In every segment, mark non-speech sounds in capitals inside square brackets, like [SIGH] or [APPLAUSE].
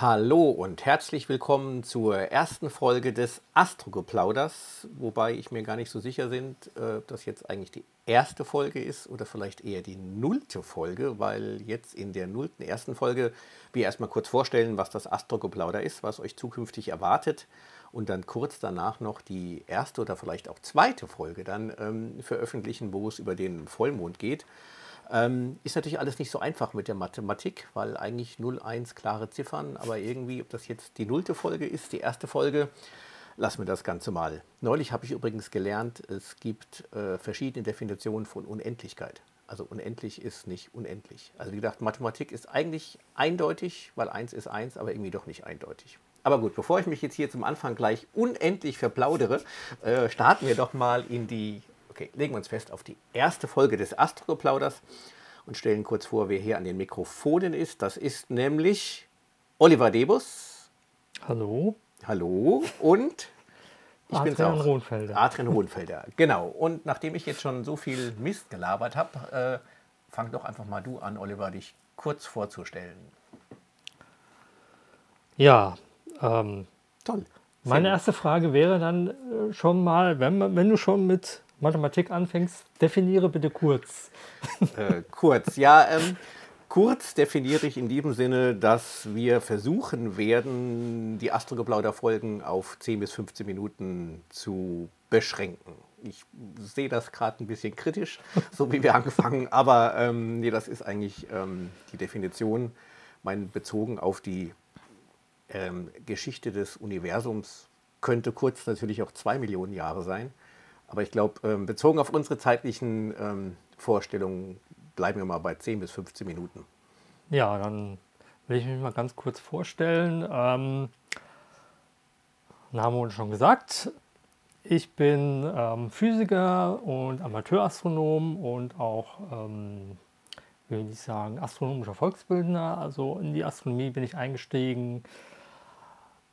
Hallo und herzlich willkommen zur ersten Folge des Astrogeplauders, wobei ich mir gar nicht so sicher bin, äh, ob das jetzt eigentlich die erste Folge ist oder vielleicht eher die nullte Folge, weil jetzt in der nullten ersten Folge wir erstmal kurz vorstellen, was das Astrogeplauder ist, was euch zukünftig erwartet und dann kurz danach noch die erste oder vielleicht auch zweite Folge dann ähm, veröffentlichen, wo es über den Vollmond geht. Ähm, ist natürlich alles nicht so einfach mit der Mathematik, weil eigentlich 0, 1 klare Ziffern, aber irgendwie, ob das jetzt die nullte Folge ist, die erste Folge, lassen wir das Ganze mal. Neulich habe ich übrigens gelernt, es gibt äh, verschiedene Definitionen von Unendlichkeit. Also unendlich ist nicht unendlich. Also wie gesagt, Mathematik ist eigentlich eindeutig, weil 1 ist 1, aber irgendwie doch nicht eindeutig. Aber gut, bevor ich mich jetzt hier zum Anfang gleich unendlich verplaudere, äh, starten wir doch mal in die Okay, legen wir uns fest auf die erste Folge des Astroplauders und stellen kurz vor, wer hier an den Mikrofonen ist. Das ist nämlich Oliver Debus. Hallo. Hallo. Und ich auch. Hohenfelder. Adrian Hohenfelder. [LAUGHS] Genau. Und nachdem ich jetzt schon so viel Mist gelabert habe, äh, fang doch einfach mal du an, Oliver, dich kurz vorzustellen. Ja, ähm, toll. Meine erste Frage wäre dann äh, schon mal, wenn, wenn du schon mit Mathematik anfängst, definiere bitte kurz. [LAUGHS] Äh, kurz, ja. Ähm, kurz definiere ich in diesem Sinne, dass wir versuchen werden, die Astrogeplauder-Folgen auf 10 bis 15 Minuten zu beschränken. Ich sehe das gerade ein bisschen kritisch, [LAUGHS] so wie wir angefangen, aber ähm, nee, das ist eigentlich ähm, die Definition, mein bezogen auf die ähm, Geschichte des Universums könnte kurz natürlich auch zwei Millionen Jahre sein. Aber ich glaube, ähm, bezogen auf unsere zeitlichen ähm, Vorstellungen bleiben wir mal bei 10 bis 15 Minuten. Ja, dann will ich mich mal ganz kurz vorstellen. Ähm, Name wurde schon gesagt. Ich bin ähm, Physiker und Amateurastronom und auch, ähm, will ich sagen, astronomischer Volksbildner. Also in die Astronomie bin ich eingestiegen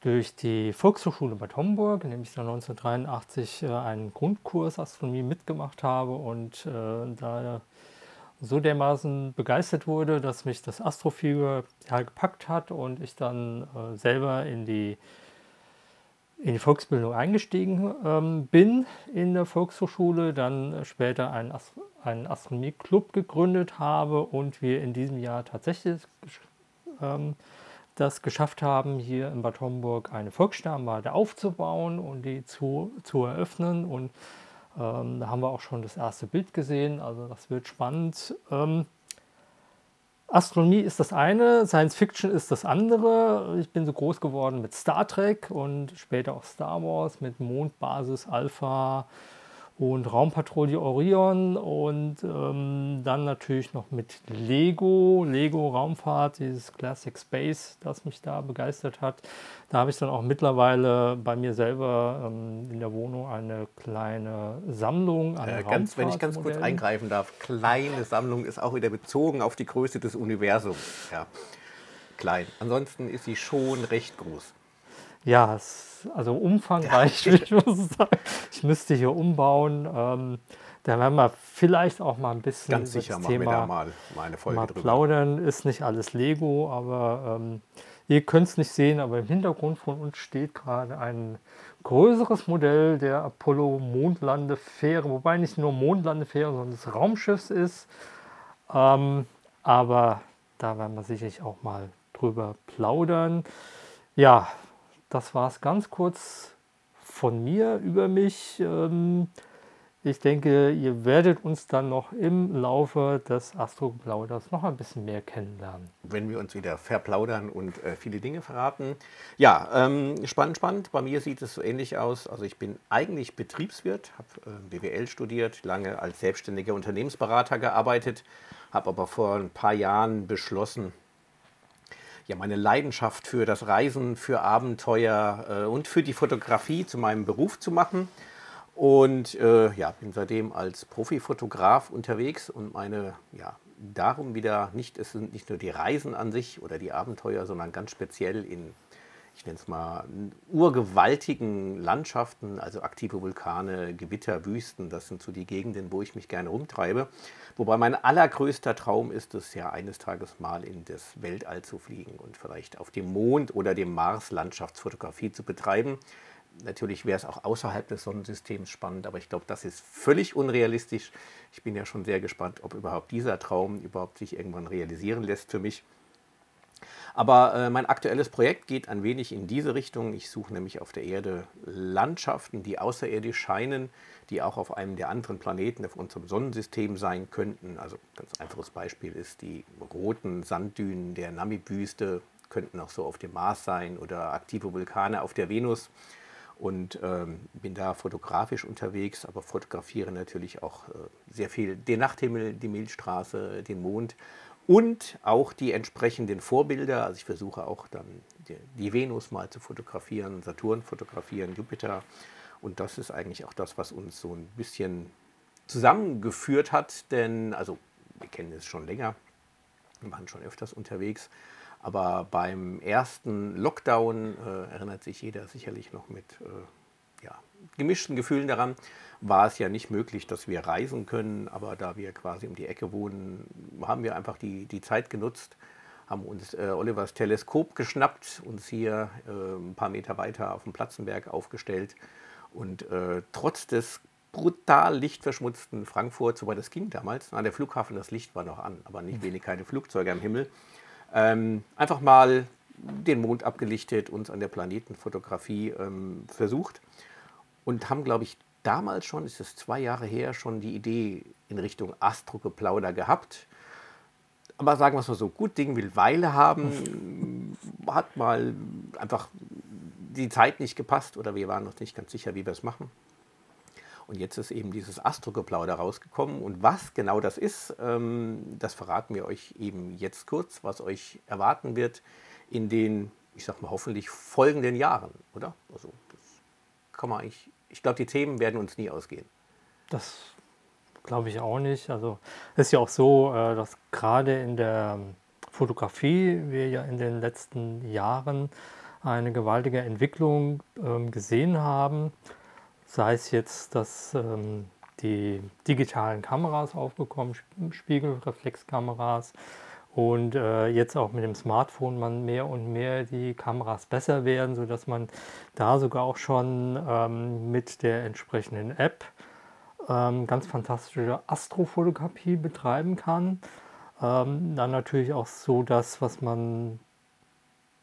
durch die Volkshochschule Bad Homburg, in dem ich dann 1983 äh, einen Grundkurs Astronomie mitgemacht habe und äh, da so dermaßen begeistert wurde, dass mich das Astrofieber ja, gepackt hat und ich dann äh, selber in die, in die Volksbildung eingestiegen ähm, bin in der Volkshochschule, dann später einen, Ast einen Astronomie-Club gegründet habe und wir in diesem Jahr tatsächlich ähm, das geschafft haben, hier in Bad Homburg eine Volkssternwarte aufzubauen und die zu, zu eröffnen. Und ähm, da haben wir auch schon das erste Bild gesehen, also das wird spannend. Ähm, Astronomie ist das eine, Science Fiction ist das andere. Ich bin so groß geworden mit Star Trek und später auch Star Wars mit Mondbasis Alpha und Raumpatrouille Orion und ähm, dann natürlich noch mit Lego, Lego Raumfahrt, dieses Classic Space, das mich da begeistert hat. Da habe ich dann auch mittlerweile bei mir selber ähm, in der Wohnung eine kleine Sammlung an äh, ganz, Wenn ich ganz kurz eingreifen darf, kleine Sammlung ist auch wieder bezogen auf die Größe des Universums. Ja, klein. Ansonsten ist sie schon recht groß. Ja, es also umfangreich, [LAUGHS] ich muss sagen. Ich müsste hier umbauen. Ähm, da werden wir vielleicht auch mal ein bisschen Ganz sicher das Thema wir da mal, mal mal plaudern. Ist nicht alles Lego, aber ähm, ihr könnt es nicht sehen, aber im Hintergrund von uns steht gerade ein größeres Modell der Apollo Mondlandefähre, wobei nicht nur Mondlandefähre, sondern des Raumschiffs ist. Ähm, aber da werden wir sicherlich auch mal drüber plaudern. Ja, das war es ganz kurz von mir über mich. Ähm, ich denke, ihr werdet uns dann noch im Laufe des Astroplauders noch ein bisschen mehr kennenlernen. Wenn wir uns wieder verplaudern und äh, viele Dinge verraten. Ja, ähm, spannend, spannend. Bei mir sieht es so ähnlich aus. Also ich bin eigentlich Betriebswirt, habe äh, BWL studiert, lange als selbstständiger Unternehmensberater gearbeitet, habe aber vor ein paar Jahren beschlossen, ja, meine Leidenschaft für das Reisen, für Abenteuer äh, und für die Fotografie zu meinem Beruf zu machen. Und äh, ja, bin seitdem als Profifotograf unterwegs und meine, ja, darum wieder nicht, es sind nicht nur die Reisen an sich oder die Abenteuer, sondern ganz speziell in, ich nenne es mal, urgewaltigen Landschaften, also aktive Vulkane, Gewitter, Wüsten, das sind so die Gegenden, wo ich mich gerne rumtreibe. Wobei mein allergrößter Traum ist es ja, eines Tages mal in das Weltall zu fliegen und vielleicht auf dem Mond oder dem Mars Landschaftsfotografie zu betreiben. Natürlich wäre es auch außerhalb des Sonnensystems spannend, aber ich glaube, das ist völlig unrealistisch. Ich bin ja schon sehr gespannt, ob überhaupt dieser Traum überhaupt sich irgendwann realisieren lässt für mich. Aber äh, mein aktuelles Projekt geht ein wenig in diese Richtung. Ich suche nämlich auf der Erde Landschaften, die außerirdisch scheinen, die auch auf einem der anderen Planeten auf unserem Sonnensystem sein könnten. Also ganz einfaches Beispiel ist die roten Sanddünen der Namib-Wüste, könnten auch so auf dem Mars sein oder aktive Vulkane auf der Venus. Und ähm, bin da fotografisch unterwegs, aber fotografiere natürlich auch äh, sehr viel den Nachthimmel, die Milchstraße, den Mond und auch die entsprechenden Vorbilder. Also ich versuche auch dann die, Venus mal zu fotografieren, Saturn fotografieren, Jupiter. Und das ist eigentlich auch das, was uns so ein bisschen zusammengeführt hat, denn also wir kennen es schon länger, wir waren schon öfters unterwegs, aber beim ersten Lockdown äh, erinnert sich jeder sicherlich noch mit äh, ja, gemischten Gefühlen daran war es ja nicht möglich, dass wir reisen können, aber da wir quasi um die Ecke wohnen, haben wir einfach die, die Zeit genutzt, haben uns äh, Olivers Teleskop geschnappt, uns hier äh, ein paar Meter weiter auf dem Platzenberg aufgestellt und äh, trotz des brutal lichtverschmutzten Frankfurt, soweit es ging damals, an der Flughafen, das Licht war noch an, aber nicht wenig keine Flugzeuge am Himmel, ähm, einfach mal den Mond abgelichtet, uns an der Planetenfotografie ähm, versucht und haben, glaube ich, damals schon, ist es zwei Jahre her, schon die Idee in Richtung Astrogeplauder gehabt. Aber sagen wir es mal so, gut Ding will Weile haben, [LAUGHS] hat mal einfach die Zeit nicht gepasst oder wir waren noch nicht ganz sicher, wie wir es machen. Und jetzt ist eben dieses Astrogeplauder rausgekommen. Und was genau das ist, ähm, das verraten wir euch eben jetzt kurz, was euch erwarten wird in den, ich sag mal, hoffentlich folgenden Jahren, oder? Also, das kann man eigentlich ich glaube, die Themen werden uns nie ausgehen. Das glaube ich auch nicht. Also es ist ja auch so, äh, dass gerade in der Fotografie wir ja in den letzten Jahren eine gewaltige Entwicklung ähm, gesehen haben. Sei es jetzt, dass ähm, die digitalen Kameras aufgekommen, Spiegelreflexkameras, und äh, jetzt auch mit dem Smartphone man mehr und mehr die Kameras besser werden, sodass man da sogar auch schon ähm, mit der entsprechenden App ähm, ganz fantastische Astrofotografie betreiben kann. Ähm, dann natürlich auch so das, was man,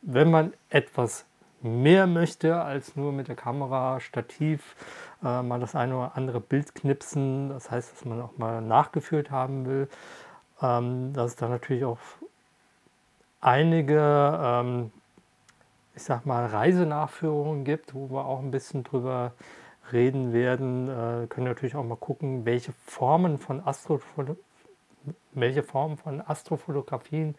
wenn man etwas mehr möchte als nur mit der Kamera, Stativ, äh, mal das eine oder andere Bild knipsen, das heißt, dass man auch mal nachgeführt haben will, ähm, dass es da natürlich auch einige, ähm, ich sag mal, Reisenachführungen gibt, wo wir auch ein bisschen drüber reden werden. Äh, können natürlich auch mal gucken, welche Formen von Astrofoto welche Formen von Astrofotografien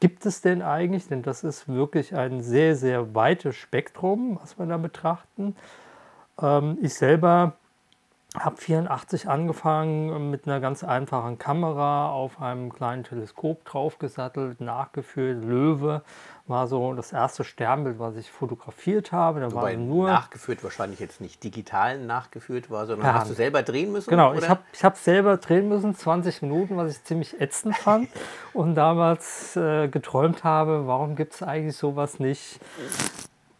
gibt es denn eigentlich? Denn das ist wirklich ein sehr, sehr weites Spektrum, was wir da betrachten. Ähm, ich selber habe 84 angefangen mit einer ganz einfachen Kamera auf einem kleinen Teleskop draufgesattelt, nachgeführt. Löwe war so das erste Sternbild, was ich fotografiert habe. Da war nur nachgeführt wahrscheinlich jetzt nicht digital nachgeführt war, sondern hast du selber drehen müssen? Genau, oder? ich habe ich hab selber drehen müssen, 20 Minuten, was ich ziemlich ätzend fand [LAUGHS] und damals äh, geträumt habe, warum gibt es eigentlich sowas nicht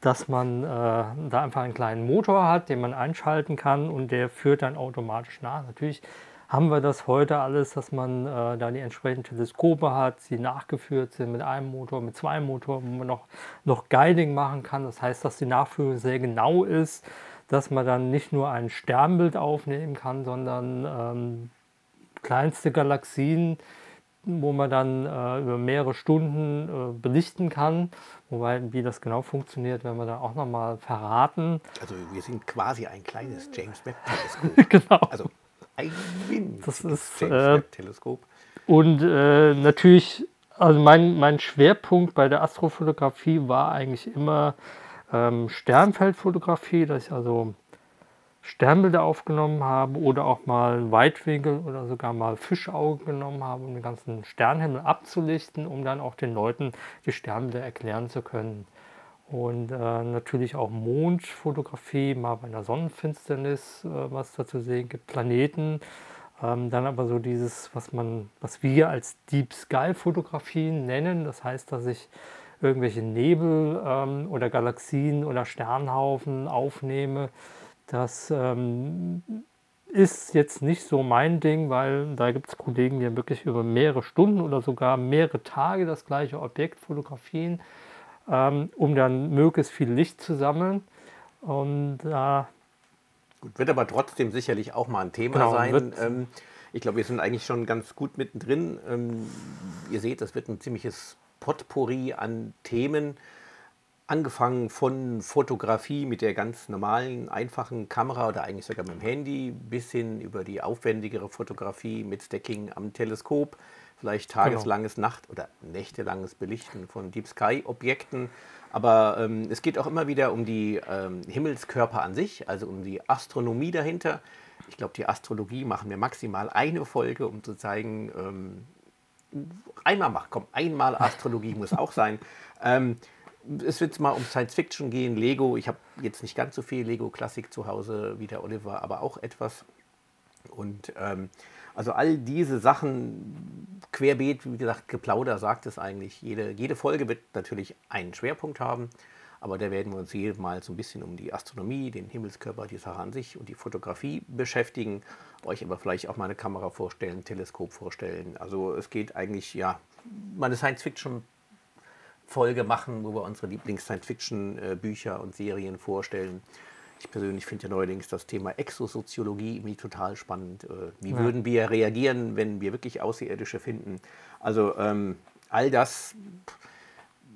dass man äh, da einfach einen kleinen Motor hat, den man einschalten kann und der führt dann automatisch nach. Natürlich haben wir das heute alles, dass man äh, da die entsprechenden Teleskope hat, die nachgeführt sind mit einem Motor, mit zwei Motoren, wo man noch, noch Guiding machen kann. Das heißt, dass die Nachführung sehr genau ist, dass man dann nicht nur ein Sternbild aufnehmen kann, sondern ähm, kleinste Galaxien, wo man dann äh, über mehrere Stunden äh, belichten kann. Wobei, wie das genau funktioniert, werden wir da auch nochmal verraten. Also wir sind quasi ein kleines James Webb-Teleskop. [LAUGHS] genau. Also ein das ist, James äh, Webb-Teleskop. Und äh, natürlich, also mein, mein Schwerpunkt bei der Astrofotografie war eigentlich immer ähm, Sternfeldfotografie, dass ich also Sternbilder aufgenommen habe oder auch mal Weitwinkel oder sogar mal Fischaugen genommen habe, um den ganzen Sternhimmel abzulichten, um dann auch den Leuten die Sternbilder erklären zu können. Und äh, natürlich auch Mondfotografie, mal bei einer Sonnenfinsternis, äh, was da zu sehen gibt, Planeten. Ähm, dann aber so dieses, was man, was wir als Deep Sky Fotografien nennen. Das heißt, dass ich irgendwelche Nebel ähm, oder Galaxien oder Sternhaufen aufnehme. Das ähm, ist jetzt nicht so mein Ding, weil da gibt es Kollegen, die wirklich über mehrere Stunden oder sogar mehrere Tage das gleiche Objekt fotografieren, ähm, um dann möglichst viel Licht zu sammeln. Und äh, Gut, wird aber trotzdem sicherlich auch mal ein Thema genau, sein. Ähm, ich glaube, wir sind eigentlich schon ganz gut mittendrin. Ähm, ihr seht, das wird ein ziemliches Potpourri an Themen. Angefangen von Fotografie mit der ganz normalen, einfachen Kamera oder eigentlich sogar mit dem Handy, bis hin über die aufwendigere Fotografie mit Stacking am Teleskop, vielleicht genau. tageslanges genau. Nacht- oder nächtelanges Belichten von Deep Sky-Objekten. Aber ähm, es geht auch immer wieder um die ähm, Himmelskörper an sich, also um die Astronomie dahinter. Ich glaube, die Astrologie machen wir maximal eine Folge, um zu zeigen, ähm, einmal machen, komm, einmal Astrologie muss auch sein. Es wird mal um Science Fiction gehen, Lego. Ich habe jetzt nicht ganz so viel Lego-Klassik zu Hause wie der Oliver, aber auch etwas. Und ähm, also all diese Sachen, querbeet, wie gesagt, Geplauder sagt es eigentlich. Jede, jede Folge wird natürlich einen Schwerpunkt haben, aber da werden wir uns jedes Mal so ein bisschen um die Astronomie, den Himmelskörper, die Sache an sich und die Fotografie beschäftigen. Euch aber vielleicht auch mal eine Kamera vorstellen, ein Teleskop vorstellen. Also es geht eigentlich, ja, mal eine Science-Fiction Folge machen, wo wir unsere Lieblings-Science-Fiction-Bücher und Serien vorstellen. Ich persönlich finde ja neuerdings das Thema Exosoziologie irgendwie total spannend. Äh, wie ja. würden wir reagieren, wenn wir wirklich Außerirdische finden? Also ähm, all das.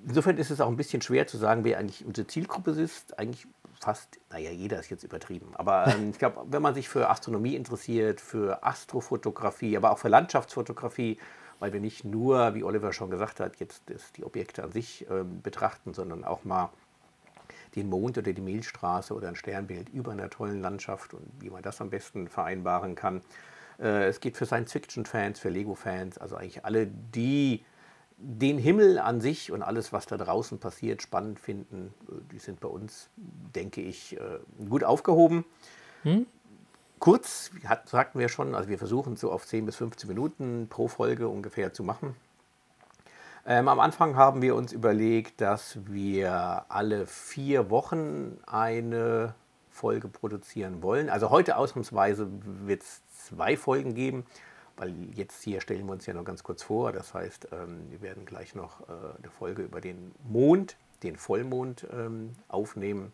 Insofern ist es auch ein bisschen schwer zu sagen, wer eigentlich unsere Zielgruppe ist. Eigentlich fast, naja, jeder ist jetzt übertrieben. Aber ähm, [LAUGHS] ich glaube, wenn man sich für Astronomie interessiert, für Astrofotografie, aber auch für Landschaftsfotografie, weil wir nicht nur, wie Oliver schon gesagt hat, jetzt die Objekte an sich äh, betrachten, sondern auch mal den Mond oder die Milchstraße oder ein Sternbild über einer tollen Landschaft und wie man das am besten vereinbaren kann. Äh, es geht für Science-Fiction-Fans, für Lego-Fans, also eigentlich alle, die den Himmel an sich und alles, was da draußen passiert, spannend finden, äh, die sind bei uns, denke ich, äh, gut aufgehoben. Hm? Kurz, hat, sagten wir schon, also wir versuchen so auf 10 bis 15 Minuten pro Folge ungefähr zu machen. Ähm, am Anfang haben wir uns überlegt, dass wir alle vier Wochen eine Folge produzieren wollen. Also heute ausnahmsweise wird es zwei Folgen geben, weil jetzt hier stellen wir uns ja noch ganz kurz vor. Das heißt, ähm, wir werden gleich noch äh, eine Folge über den Mond, den Vollmond ähm, aufnehmen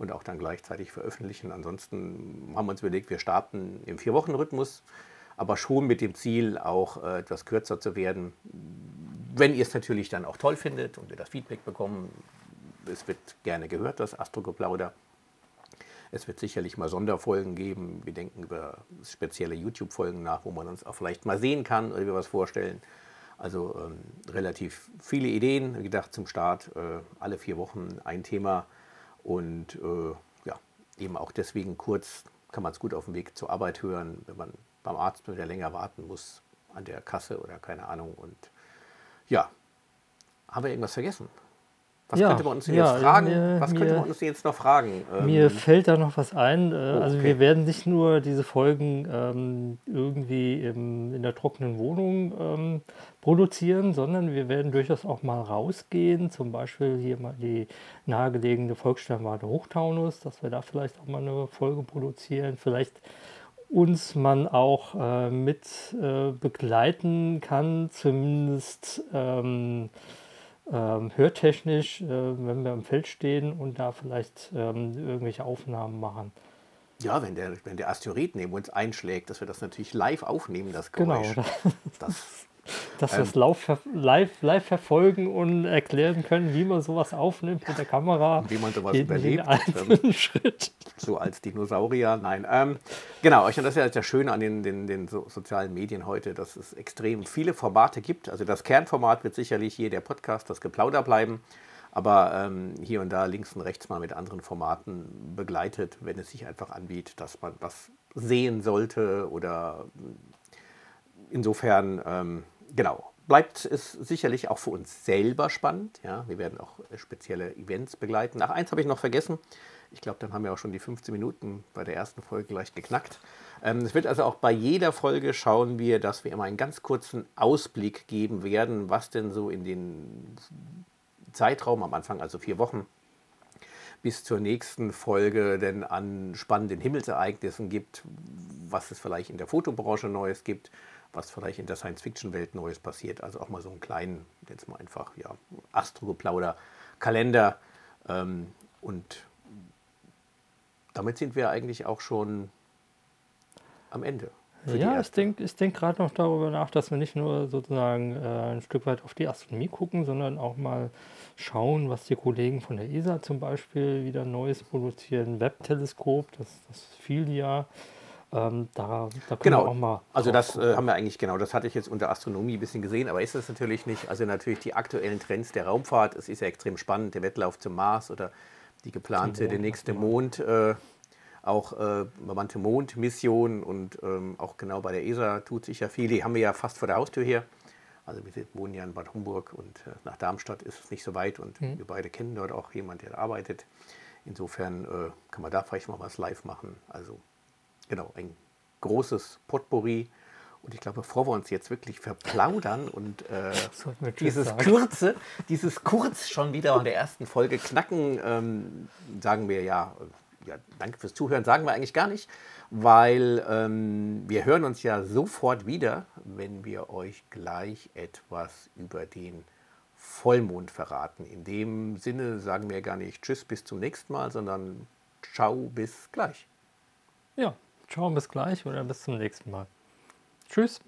und auch dann gleichzeitig veröffentlichen. Ansonsten haben wir uns überlegt, wir starten im Vier-Wochen-Rhythmus, aber schon mit dem Ziel, auch äh, etwas kürzer zu werden wenn ihr es natürlich dann auch toll findet und wir das Feedback bekommen, es wird gerne gehört, das Astrogeplauder. Es wird sicherlich mal Sonderfolgen geben. Wir denken über spezielle YouTube-Folgen nach, wo man uns auch vielleicht mal sehen kann oder wir was vorstellen. Also ähm, relativ viele Ideen, wie gedacht zum Start, äh, alle vier Wochen ein Thema und äh, ja, eben auch deswegen kurz kann man es gut auf dem Weg zur Arbeit hören, wenn man beim Arzt wieder länger warten muss an der Kasse oder keine Ahnung und ja. Haben wir irgendwas vergessen? Was ja, könnte man uns ja, jetzt fragen? Mir, was könnte man uns jetzt noch fragen? Mir ähm, fällt da noch was ein. Äh, oh, also okay. wir werden nicht nur diese Folgen ähm, irgendwie im, in der trockenen Wohnung ähm, produzieren, sondern wir werden durchaus auch mal rausgehen. Zum Beispiel hier mal die nahegelegene Volkssternwarte Hochtaunus, dass wir da vielleicht auch mal eine Folge produzieren. Vielleicht uns man auch äh, mit äh, begleiten kann, zumindest ähm, hörtechnisch, äh, wenn wir im Feld stehen und da vielleicht ähm, irgendwelche Aufnahmen machen. Ja, wenn der, wenn der Asteroid neben uns einschlägt, dass wir das natürlich live aufnehmen, das Geräusch. Genau. [LAUGHS] Das [LAUGHS] dass wir es ähm, live, live verfolgen und erklären können, wie man sowas aufnimmt mit der Kamera. Wie man sowas jeden, überlebt. Jeden ähm, [LAUGHS] Schritt. So als Dinosaurier. Nein. Ähm, genau, und das ist ja das Schöne an den, den, den so sozialen Medien heute, dass es extrem viele Formate gibt. Also das Kernformat wird sicherlich hier der Podcast, das Geplauder bleiben. Aber ähm, hier und da links und rechts mal mit anderen Formaten begleitet, wenn es sich einfach anbietet, dass man was sehen sollte oder insofern, ähm, genau, bleibt es sicherlich auch für uns selber spannend. Ja, wir werden auch spezielle Events begleiten. Ach, eins habe ich noch vergessen. Ich glaube, dann haben wir auch schon die 15 Minuten bei der ersten Folge gleich geknackt. Ähm, es wird also auch bei jeder Folge schauen wir, dass wir immer einen ganz kurzen Ausblick geben werden, was denn so in den Zeitraum am Anfang, also vier Wochen, bis zur nächsten Folge denn an spannenden Himmelsereignissen gibt, was es vielleicht in der Fotobranche Neues gibt, was vielleicht in der Science-Fiction-Welt Neues passiert. Also auch mal so einen kleinen, jetzt mal einfach, ja, Astrogeplauder-Kalender. Ähm, und damit sind wir eigentlich auch schon am Ende. Ja, ich denke ich denk gerade noch darüber nach, dass wir nicht nur sozusagen äh, ein Stück weit auf die Astronomie gucken, sondern auch mal schauen, was die Kollegen von der ESA zum Beispiel wieder Neues produzieren. Webb-Teleskop, das, das Filia. Ähm, da, da genau. wir auch mal. Also das äh, haben wir eigentlich genau, das hatte ich jetzt unter Astronomie ein bisschen gesehen, aber ist das natürlich nicht. Also natürlich die aktuellen Trends der Raumfahrt, es ist ja extrem spannend, der Wettlauf zum Mars oder die geplante, der nächste Mond. Äh, auch äh, bemannte Mondmissionen und ähm, auch genau bei der ESA tut sich ja viel. Die haben wir ja fast vor der Haustür hier. Also wir wohnen ja in Bad Homburg und äh, nach Darmstadt ist es nicht so weit und mhm. wir beide kennen dort auch jemanden, der arbeitet. Insofern äh, kann man da vielleicht mal was live machen. Also genau, ein großes Potpourri. Und ich glaube, bevor wir uns jetzt wirklich verplaudern und äh, [LAUGHS] dieses kurze, dieses kurz schon wieder in der ersten Folge knacken, ähm, sagen wir ja, ja, danke fürs Zuhören, sagen wir eigentlich gar nicht, weil ähm, wir hören uns ja sofort wieder, wenn wir euch gleich etwas über den Vollmond verraten. In dem Sinne sagen wir gar nicht Tschüss bis zum nächsten Mal, sondern Ciao bis gleich. Ja, ciao bis gleich oder bis zum nächsten Mal. Tschüss.